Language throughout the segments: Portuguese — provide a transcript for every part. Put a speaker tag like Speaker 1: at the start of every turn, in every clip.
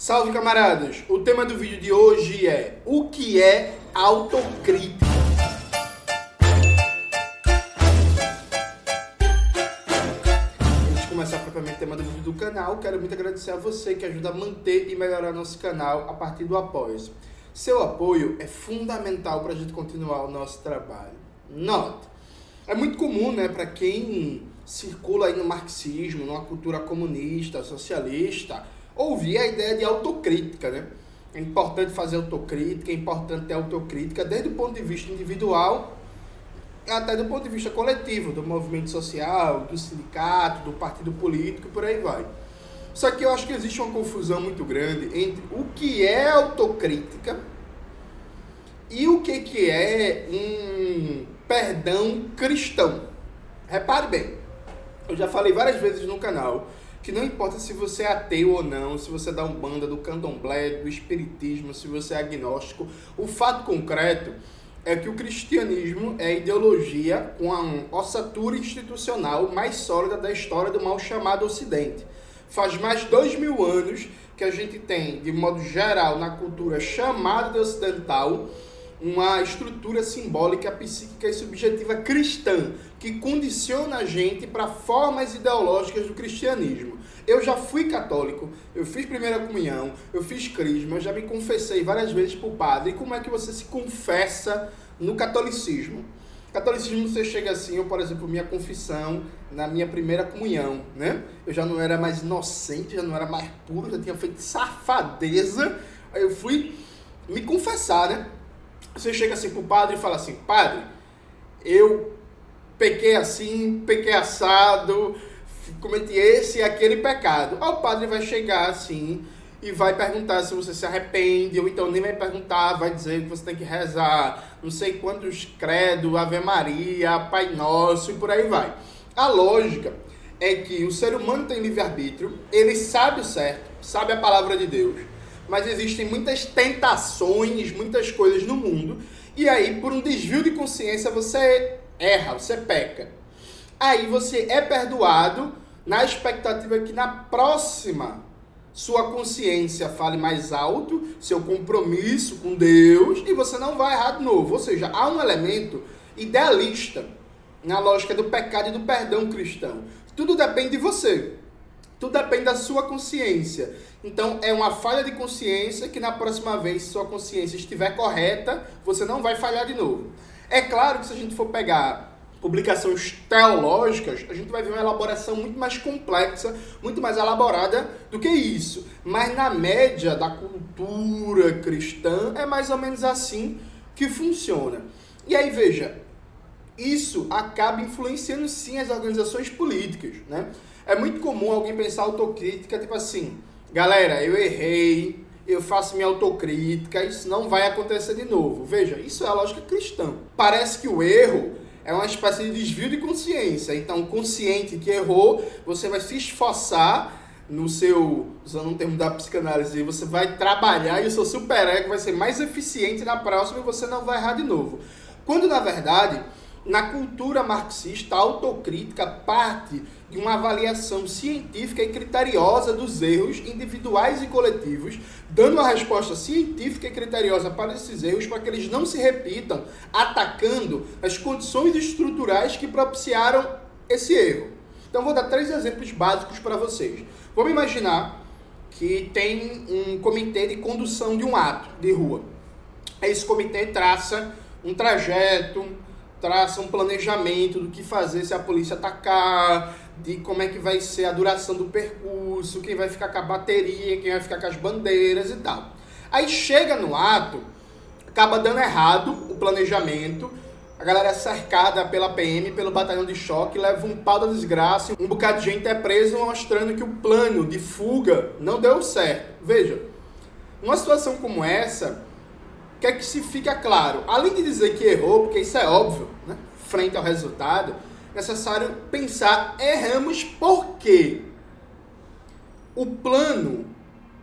Speaker 1: Salve camaradas! O tema do vídeo de hoje é o que é autocrítica. Antes de começar propriamente o tema do vídeo do canal, quero muito agradecer a você que ajuda a manter e melhorar nosso canal a partir do apoio. Seu apoio é fundamental para a gente continuar o nosso trabalho. Nota! É muito comum, né, para quem circula aí no marxismo, numa cultura comunista, socialista, ouvir a ideia de autocrítica, né? É importante fazer autocrítica, é importante ter autocrítica desde o ponto de vista individual até do ponto de vista coletivo, do movimento social, do sindicato, do partido político, por aí vai. Só que eu acho que existe uma confusão muito grande entre o que é autocrítica e o que, que é um perdão cristão. Repare bem, eu já falei várias vezes no canal que não importa se você é ateu ou não, se você é da Umbanda, do Candomblé, do Espiritismo, se você é agnóstico, o fato concreto é que o cristianismo é a ideologia com a ossatura institucional mais sólida da história do mal chamado Ocidente. Faz mais de dois mil anos que a gente tem, de modo geral, na cultura chamada de ocidental, uma estrutura simbólica, psíquica e subjetiva cristã, que condiciona a gente para formas ideológicas do cristianismo. Eu já fui católico, eu fiz primeira comunhão, eu fiz crisma, já me confessei várias vezes para o padre. Como é que você se confessa no catolicismo? Catolicismo você chega assim, eu, por exemplo, minha confissão na minha primeira comunhão, né? Eu já não era mais inocente, já não era mais puro, já tinha feito safadeza. Aí eu fui me confessar, né? Você chega assim pro padre e fala assim: Padre, eu pequei assim, pequei assado, cometi esse e aquele pecado. Aí o padre vai chegar assim e vai perguntar se você se arrepende, ou então nem vai perguntar, vai dizer que você tem que rezar não sei quantos credo, Ave Maria, Pai Nosso e por aí vai. A lógica é que o ser humano tem livre-arbítrio, ele sabe o certo, sabe a palavra de Deus mas existem muitas tentações, muitas coisas no mundo, e aí, por um desvio de consciência, você erra, você peca. Aí você é perdoado na expectativa que na próxima sua consciência fale mais alto, seu compromisso com Deus, e você não vai errar de novo. Ou seja, há um elemento idealista na lógica do pecado e do perdão cristão. Tudo depende de você. Tudo depende da sua consciência. Então, é uma falha de consciência que na próxima vez, se sua consciência estiver correta, você não vai falhar de novo. É claro que se a gente for pegar publicações teológicas, a gente vai ver uma elaboração muito mais complexa, muito mais elaborada do que isso. Mas na média da cultura cristã, é mais ou menos assim que funciona. E aí, veja, isso acaba influenciando sim as organizações políticas, né? É muito comum alguém pensar autocrítica, tipo assim, galera, eu errei, eu faço minha autocrítica, isso não vai acontecer de novo. Veja, isso é a lógica cristã. Parece que o erro é uma espécie de desvio de consciência. Então, consciente que errou, você vai se esforçar no seu, usando um termo da psicanálise, você vai trabalhar e o seu superego vai ser mais eficiente na próxima e você não vai errar de novo. Quando, na verdade, na cultura marxista, a autocrítica parte de uma avaliação científica e criteriosa dos erros individuais e coletivos, dando uma resposta científica e criteriosa para esses erros para que eles não se repitam, atacando as condições estruturais que propiciaram esse erro. Então vou dar três exemplos básicos para vocês. Vamos imaginar que tem um comitê de condução de um ato de rua. Esse comitê traça um trajeto, traça um planejamento do que fazer se a polícia atacar, de como é que vai ser a duração do percurso, quem vai ficar com a bateria, quem vai ficar com as bandeiras e tal. Aí chega no ato, acaba dando errado o planejamento, a galera é cercada pela PM, pelo batalhão de choque, leva um pau da desgraça, um bocado de gente é preso mostrando que o plano de fuga não deu certo. Veja, numa situação como essa, o que é que se fica claro? Além de dizer que errou, porque isso é óbvio, né? frente ao resultado, necessário pensar, erramos por quê? O plano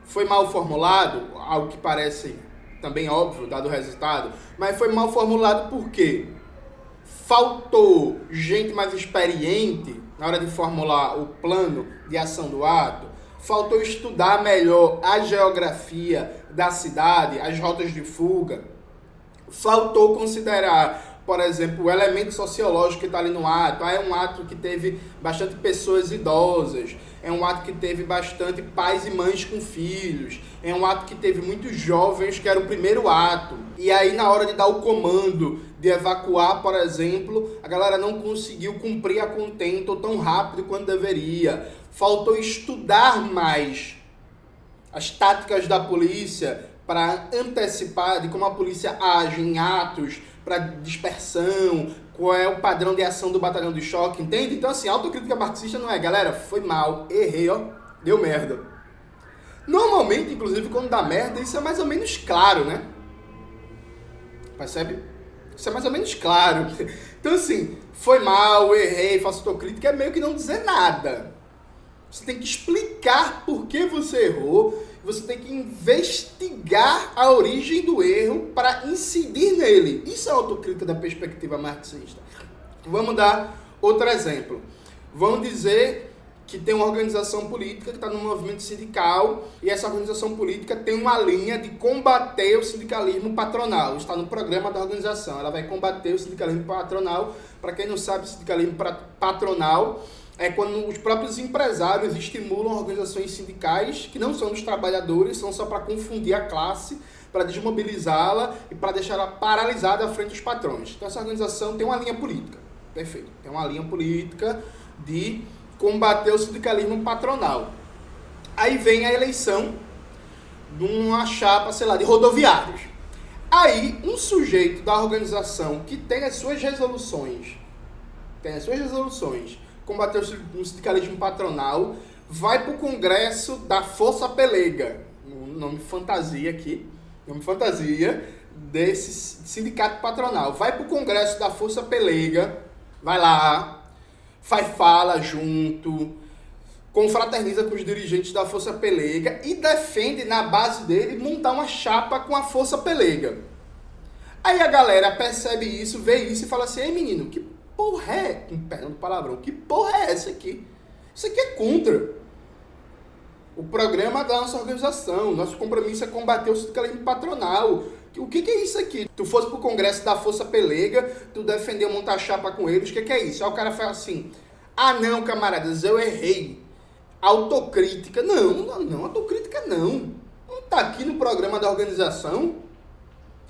Speaker 1: foi mal formulado, algo que parece também óbvio, dado o resultado, mas foi mal formulado por quê? Faltou gente mais experiente na hora de formular o plano de ação do ato? faltou estudar melhor a geografia da cidade, as rotas de fuga, faltou considerar, por exemplo, o elemento sociológico que está ali no ato. Ah, é um ato que teve bastante pessoas idosas, é um ato que teve bastante pais e mães com filhos, é um ato que teve muitos jovens, que era o primeiro ato. E aí, na hora de dar o comando de evacuar, por exemplo, a galera não conseguiu cumprir a contento tão rápido quanto deveria. Faltou estudar mais as táticas da polícia para antecipar de como a polícia age em atos para dispersão, qual é o padrão de ação do batalhão de choque, entende? Então, assim, autocrítica marxista não é, galera, foi mal, errei, ó, deu merda. Normalmente, inclusive, quando dá merda, isso é mais ou menos claro, né? Percebe? Isso é mais ou menos claro. Então, assim, foi mal, errei, faço autocrítica, é meio que não dizer nada. Você tem que explicar por que você errou, você tem que investigar a origem do erro para incidir nele. Isso é autocrítica da perspectiva marxista. Vamos dar outro exemplo. Vamos dizer que tem uma organização política que está no movimento sindical e essa organização política tem uma linha de combater o sindicalismo patronal. Está no programa da organização. Ela vai combater o sindicalismo patronal. Para quem não sabe, sindicalismo patronal é quando os próprios empresários estimulam organizações sindicais que não são dos trabalhadores, são só para confundir a classe, para desmobilizá-la e para deixá-la paralisada à frente dos patrões. Então essa organização tem uma linha política, perfeito, tem uma linha política de combater o sindicalismo patronal. Aí vem a eleição de uma chapa, sei lá, de rodoviários. Aí um sujeito da organização que tem as suas resoluções, tem as suas resoluções combater o sindicalismo patronal, vai para o Congresso da Força Pelega, nome fantasia aqui, nome fantasia desse sindicato patronal. Vai para o Congresso da Força Pelega, vai lá, faz fala junto, confraterniza com os dirigentes da Força Pelega e defende na base dele montar uma chapa com a Força Pelega. Aí a galera percebe isso, vê isso e fala assim: Ei menino, que porra é, com perdão do palavrão, que porra é essa aqui? Isso aqui é contra o programa da nossa organização. Nosso compromisso é combater o sindicalismo patronal. O que, que é isso aqui? Tu fosse pro congresso da Força Pelega, tu defendeu montar chapa com eles, o que, que é isso? Aí o cara fala assim, ah não, camaradas, eu errei. Autocrítica. Não, não, não, autocrítica não. Não tá aqui no programa da organização.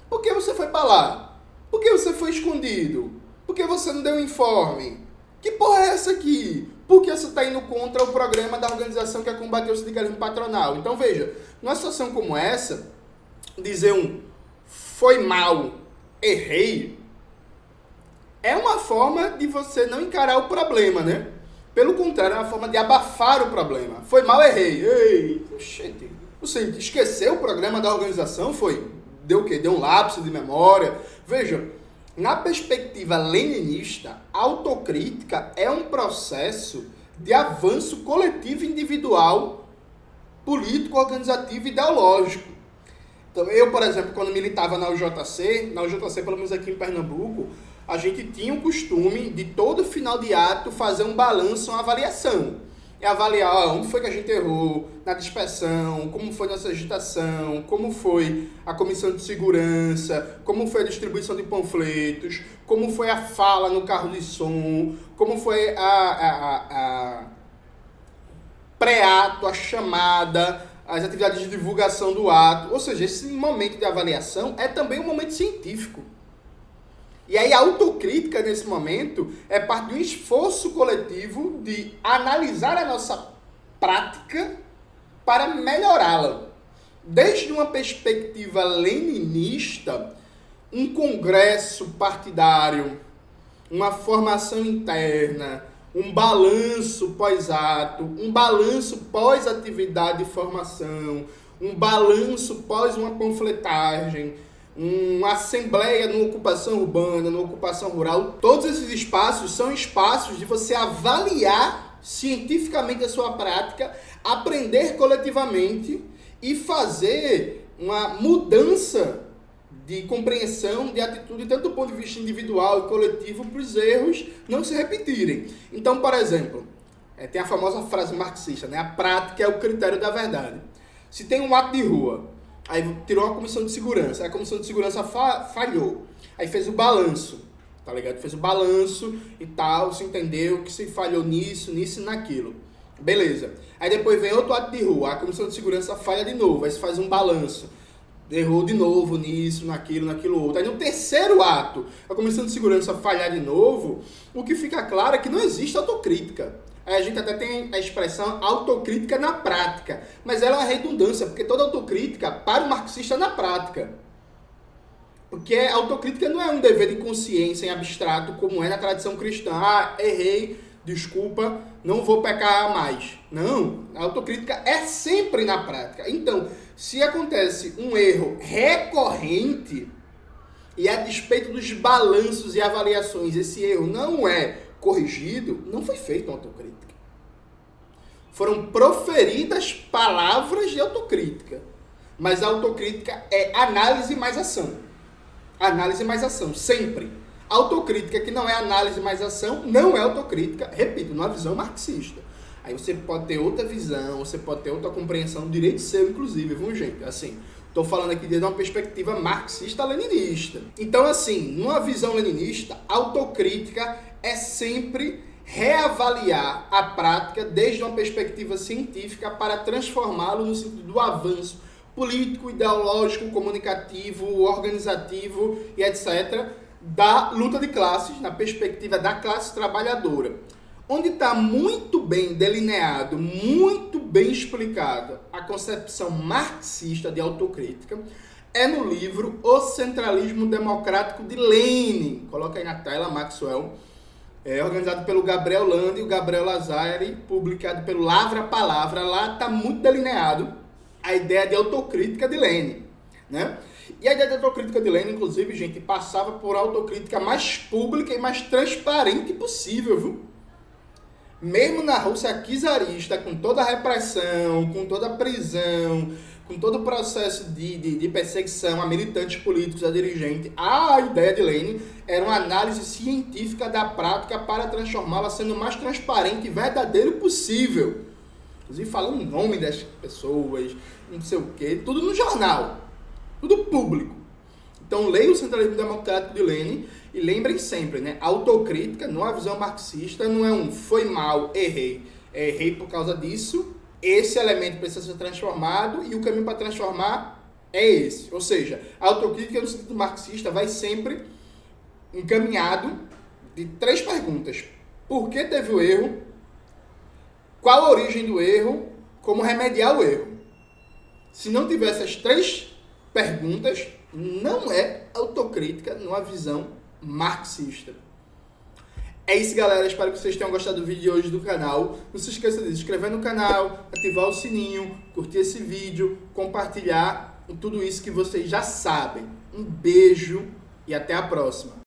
Speaker 1: Por que você foi para lá? Por que você foi escondido? Por que você não deu informe? Que porra é essa aqui? Por que você está indo contra o programa da organização que é combater o sindicalismo patronal? Então veja, numa situação como essa, dizer um foi mal, errei, é uma forma de você não encarar o problema, né? Pelo contrário, é uma forma de abafar o problema. Foi mal, errei. Ei, gente, você esqueceu o programa da organização? Foi? Deu o quê? Deu um lapso de memória? Veja, na perspectiva leninista, autocrítica é um processo de avanço coletivo individual, político, organizativo e ideológico. Então, eu, por exemplo, quando militava na UJC, na UJC, pelo menos aqui em Pernambuco, a gente tinha o costume de todo final de ato fazer um balanço, uma avaliação é avaliar ó, onde foi que a gente errou na dispersão, como foi nossa agitação, como foi a comissão de segurança, como foi a distribuição de panfletos, como foi a fala no carro de som, como foi a, a, a, a pré-ato, a chamada, as atividades de divulgação do ato. Ou seja, esse momento de avaliação é também um momento científico. E aí a autocrítica nesse momento é parte de um esforço coletivo de analisar a nossa prática para melhorá-la. Desde uma perspectiva leninista, um congresso partidário, uma formação interna, um balanço pós-ato, um balanço pós-atividade de formação, um balanço pós uma panfletagem, uma assembleia numa ocupação urbana, numa ocupação rural, todos esses espaços são espaços de você avaliar cientificamente a sua prática, aprender coletivamente e fazer uma mudança de compreensão, de atitude, tanto do ponto de vista individual e coletivo, para os erros não se repetirem. Então, por exemplo, É, tem a famosa frase marxista, né? A prática é o critério da verdade. Se tem um ato de rua, aí tirou uma comissão de segurança, a comissão de segurança fa falhou, aí fez o balanço, tá ligado? Fez o balanço e tal, se entendeu que se falhou nisso, nisso e naquilo. Beleza. Aí depois vem outro ato de rua, a comissão de segurança falha de novo, aí se faz um balanço. Errou de novo nisso, naquilo, naquilo outro. Aí no terceiro ato, a comissão de segurança falhar de novo, o que fica claro é que não existe autocrítica. A gente até tem a expressão autocrítica na prática, mas ela é uma redundância, porque toda autocrítica para o marxista é na prática. Porque autocrítica não é um dever de consciência em abstrato, como é na tradição cristã. Ah, errei, desculpa, não vou pecar mais. Não, a autocrítica é sempre na prática. Então, se acontece um erro recorrente, e a despeito dos balanços e avaliações, esse erro não é corrigido, não foi feita uma autocrítica. Foram proferidas palavras de autocrítica. Mas a autocrítica é análise mais ação. Análise mais ação, sempre. Autocrítica que não é análise mais ação, não é autocrítica, repito, numa visão marxista. Aí você pode ter outra visão, você pode ter outra compreensão do direito seu, inclusive, viu, gente? Assim, estou falando aqui desde uma perspectiva marxista-leninista. Então, assim, numa visão leninista, autocrítica é sempre reavaliar a prática desde uma perspectiva científica para transformá-lo no sentido do avanço político, ideológico, comunicativo, organizativo e etc da luta de classes, na perspectiva da classe trabalhadora, onde está muito bem delineado, muito bem explicado a concepção marxista de autocrítica, é no livro O Centralismo Democrático de Lenin. Coloca aí na tela, Maxwell. É organizado pelo Gabriel Lande e o Gabriel Lazari, publicado pelo Lavra Palavra. Lá está muito delineado a ideia de autocrítica de Lenin. Né? E a ideia de autocrítica de Lenin, inclusive, gente, passava por autocrítica mais pública e mais transparente possível, viu? Mesmo na Rússia czarista, com toda a repressão, com toda a prisão, com todo o processo de, de, de, perseguição a militantes políticos, a dirigente, a ideia de Lenin era uma análise científica da prática para transformá-la sendo o mais transparente e verdadeiro possível. Inclusive falando o nome das pessoas, não sei o quê, tudo no jornal. Tudo público. Então leia o Centralismo Democrático de Lenin e lembrem sempre, né? Autocrítica, numa visão marxista, não é um foi mal, errei. É, errei por causa disso. Esse elemento precisa ser transformado e o caminho para transformar é esse. Ou seja, a autocrítica no sentido marxista vai sempre encaminhado de três perguntas. Por que teve o erro? Qual a origem do erro? Como remediar o erro? Se não tivesse as três perguntas não é autocrítica numa visão marxista. É isso, galera. Espero que vocês tenham gostado do vídeo de hoje do canal. Não se esqueça de se inscrever no canal, ativar o sininho, curtir esse vídeo, compartilhar tudo isso que vocês já sabem. Um beijo e até a próxima.